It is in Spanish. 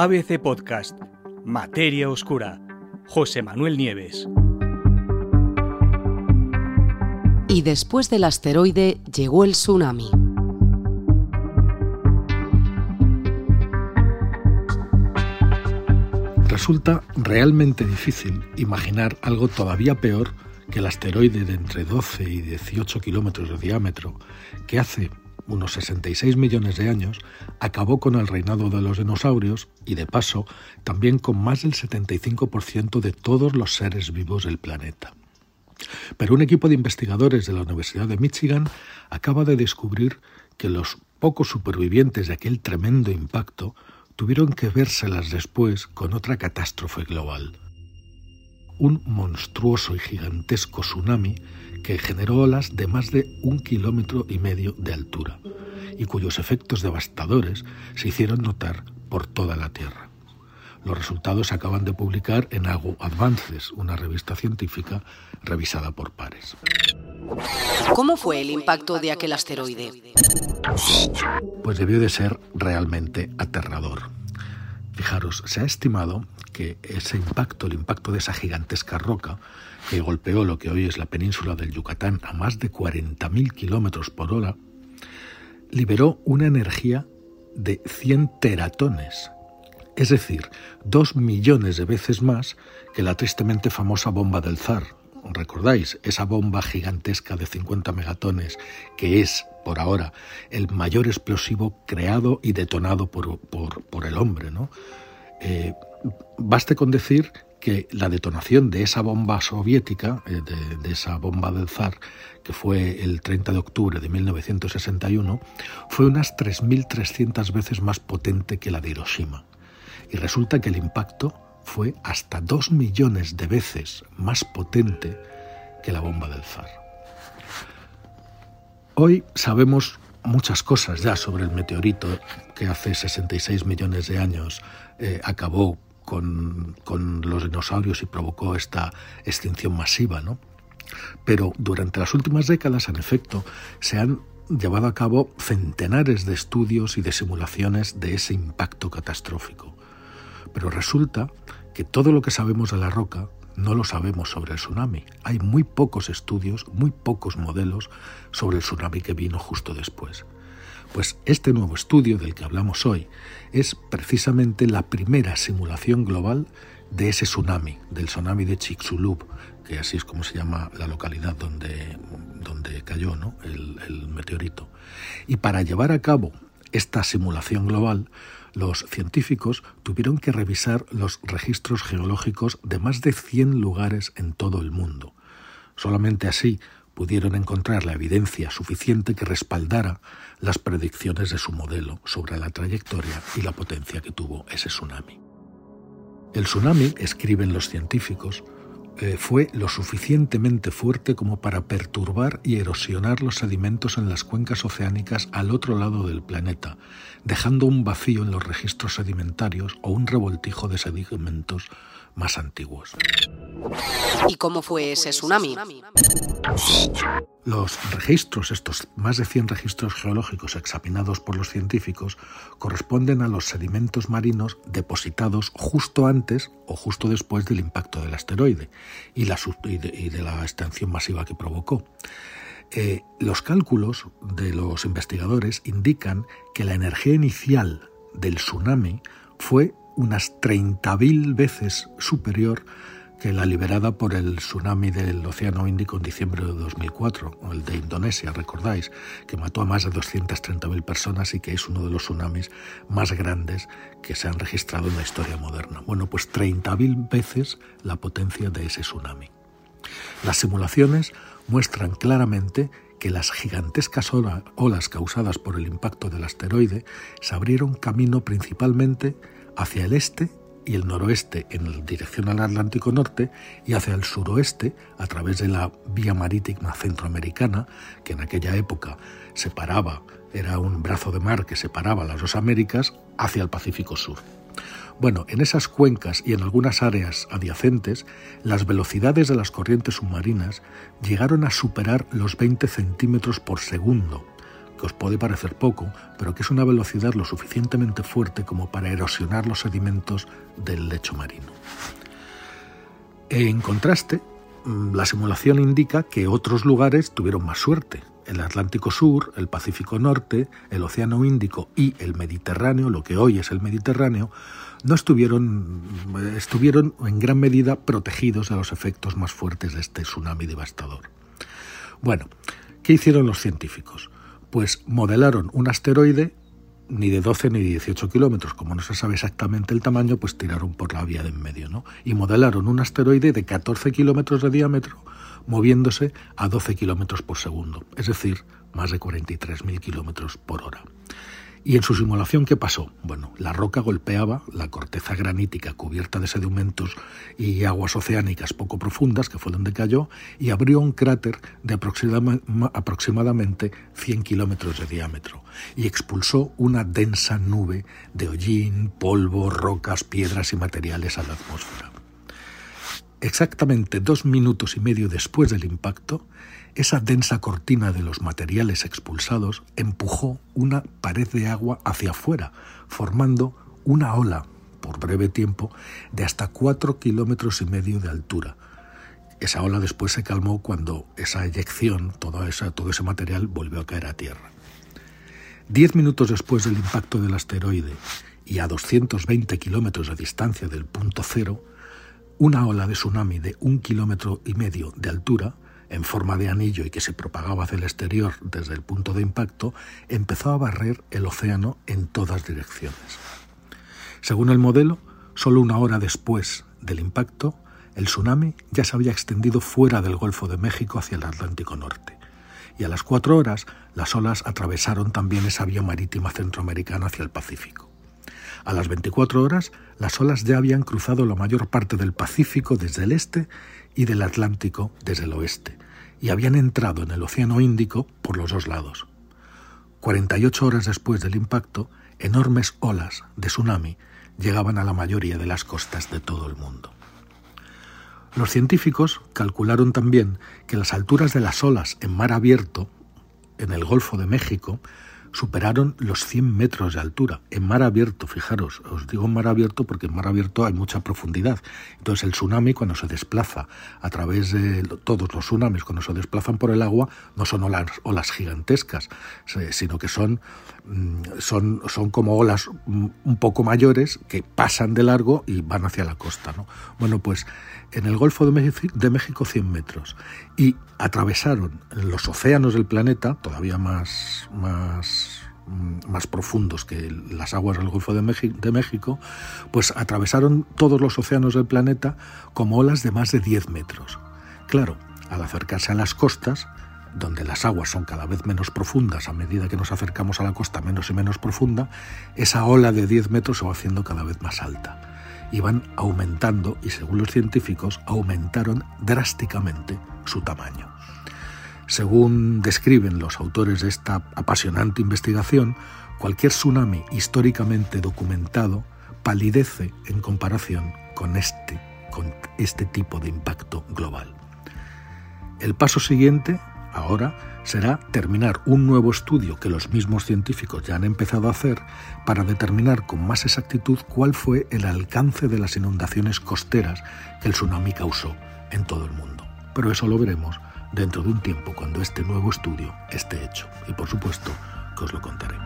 ABC Podcast, Materia Oscura, José Manuel Nieves. Y después del asteroide llegó el tsunami. Resulta realmente difícil imaginar algo todavía peor que el asteroide de entre 12 y 18 kilómetros de diámetro, que hace unos 66 millones de años, acabó con el reinado de los dinosaurios y, de paso, también con más del 75% de todos los seres vivos del planeta. Pero un equipo de investigadores de la Universidad de Michigan acaba de descubrir que los pocos supervivientes de aquel tremendo impacto tuvieron que vérselas después con otra catástrofe global. Un monstruoso y gigantesco tsunami que generó olas de más de un kilómetro y medio de altura y cuyos efectos devastadores se hicieron notar por toda la Tierra. Los resultados se acaban de publicar en Agu Advances, una revista científica revisada por pares. ¿Cómo fue el impacto de aquel asteroide? Pues debió de ser realmente aterrador. Fijaros, se ha estimado que ese impacto, el impacto de esa gigantesca roca, que golpeó lo que hoy es la península del Yucatán a más de 40.000 kilómetros por hora, liberó una energía de 100 teratones, es decir, dos millones de veces más que la tristemente famosa bomba del zar. ¿Recordáis? Esa bomba gigantesca de 50 megatones que es, por ahora, el mayor explosivo creado y detonado por, el hombre. ¿no? Eh, baste con decir que la detonación de esa bomba soviética, eh, de, esa bomba del zar, que fue el 30 de octubre de 1961, fue unas 3.300 veces más potente que la de Hiroshima. Y resulta que el impacto fue hasta 2 millones de veces más potente que la bomba del zar. Hoy sabemos muchas cosas ya sobre el meteorito que hace 66 millones de años eh, acabó con, los dinosaurios y provocó esta extinción masiva, ¿no? Pero durante las últimas décadas, en efecto, se han llevado a cabo centenares de estudios y de simulaciones de ese impacto catastrófico. Pero resulta que todo lo que sabemos de la roca no lo sabemos sobre el tsunami. Hay muy pocos estudios, muy pocos modelos sobre el tsunami que vino justo después. Pues este nuevo estudio del que hablamos hoy es precisamente la primera simulación global de ese tsunami, del tsunami de Chicxulub, que así es como se llama la localidad donde, donde cayó ¿no? el, el meteorito. Y para llevar a cabo esta simulación global, los científicos tuvieron que revisar los registros geológicos de más de 100 lugares en todo el mundo. Solamente así pudieron encontrar la evidencia suficiente que respaldara las predicciones de su modelo sobre la trayectoria y la potencia que tuvo ese tsunami. El tsunami, escriben los científicos, eh, fue lo suficientemente fuerte como para perturbar y erosionar los sedimentos en las cuencas oceánicas al otro lado del planeta, dejando un vacío en los registros sedimentarios o un revoltijo de sedimentos más antiguos. ¿Y cómo fue ese tsunami? Los registros, estos más de 100 registros geológicos examinados por los científicos, corresponden a los sedimentos marinos depositados justo antes o justo después del impacto del asteroide y, de, la extensión masiva que provocó. Eh, los cálculos de los investigadores indican que la energía inicial del tsunami fue unas 30.000 veces superior que la liberada por el tsunami del Océano Índico en diciembre de 2004, o el de Indonesia, recordáis, que mató a más de 230.000 personas y que es uno de los tsunamis más grandes que se han registrado en la historia moderna. Bueno, pues 30.000 veces la potencia de ese tsunami. Las simulaciones muestran claramente que las gigantescas olas causadas por el impacto del asteroide se abrieron camino principalmente hacia el este y el noroeste en dirección al Atlántico Norte y hacia el suroeste a través de la vía marítima centroamericana, que en aquella época separaba, era un brazo de mar que separaba las dos Américas, hacia el Pacífico Sur. Bueno, en esas cuencas y en algunas áreas adyacentes, las velocidades de las corrientes submarinas llegaron a superar los 20 centímetros por segundo, puede parecer poco, pero que es una velocidad lo suficientemente fuerte como para erosionar los sedimentos del lecho marino. En contraste, mm, la simulación indica que otros lugares tuvieron más suerte. El Atlántico Sur, el Pacífico Norte, el Océano Índico y el Mediterráneo, lo que hoy es el Mediterráneo, no estuvieron, estuvieron en gran medida protegidos de los efectos más fuertes de este tsunami devastador. Bueno, ¿qué hicieron los científicos? Pues modelaron un asteroide ni de 12 ni de 18 kilómetros, como no se sabe exactamente el tamaño, pues tiraron por la vía de en medio, ¿no? Y modelaron un asteroide de 14 kilómetros de diámetro, moviéndose a 12 kilómetros por segundo, es decir, más de 43.000 kilómetros por hora. ¿Y en su simulación qué pasó? Bueno, la roca golpeaba la corteza granítica cubierta de sedimentos y aguas oceánicas poco profundas, que fue donde cayó, y abrió un cráter de aproximadamente 100 kilómetros de diámetro y expulsó una densa nube de hollín, polvo, rocas, piedras y materiales a la atmósfera. Exactamente dos minutos y medio después del impacto, esa densa cortina de los materiales expulsados empujó una pared de agua hacia afuera, formando una ola, por breve tiempo, de hasta cuatro kilómetros y medio de altura. Esa ola después se calmó cuando esa eyección, todo ese material, volvió a caer a tierra. Diez minutos después del impacto del asteroide y a 220 kilómetros de distancia del punto cero, una ola de tsunami de un kilómetro y medio de altura en forma de anillo y que se propagaba hacia el exterior desde el punto de impacto, empezó a barrer el océano en todas direcciones. Según el modelo, solo una hora después del impacto, el tsunami ya se había extendido fuera del Golfo de México hacia el Atlántico Norte. Y a las cuatro horas, las olas atravesaron también esa vía marítima centroamericana hacia el Pacífico. A las 24 horas, las olas ya habían cruzado la mayor parte del Pacífico desde el este y del Atlántico desde el oeste, y habían entrado en el Océano Índico por los dos lados. 48 horas después del impacto, enormes olas de tsunami llegaban a la mayoría de las costas de todo el mundo. Los científicos calcularon también que las alturas de las olas en mar abierto, en el Golfo de México, superaron los 100 metros de altura en mar abierto, fijaros, os digo mar abierto porque en mar abierto hay mucha profundidad. Entonces el tsunami cuando se desplaza a través de todos los tsunamis, cuando se desplazan por el agua, no son olas, gigantescas, sino que son, mm, son, son como olas mm, un poco mayores que pasan de largo y van hacia la costa. ¿no? Bueno, pues en el Golfo de México, de México 100 metros y atravesaron los océanos del planeta, todavía más, más, más profundos que las aguas del Golfo de México, pues atravesaron todos los océanos del planeta como olas de más de 10 metros. Claro, al acercarse a las costas, donde las aguas son cada vez menos profundas a medida que nos acercamos a la costa menos y menos profunda, esa ola de 10 metros se va haciendo cada vez más alta iban aumentando y según los científicos aumentaron drásticamente su tamaño. Según describen los autores de esta apasionante investigación, cualquier tsunami históricamente documentado palidece en comparación con este, con este tipo de impacto global. El paso siguiente, ahora, será terminar un nuevo estudio que los mismos científicos ya han empezado a hacer para determinar con más exactitud cuál fue el alcance de las inundaciones costeras que el tsunami causó en todo el mundo. Pero eso lo veremos dentro de un tiempo cuando este nuevo estudio esté hecho y por supuesto que os lo contaré.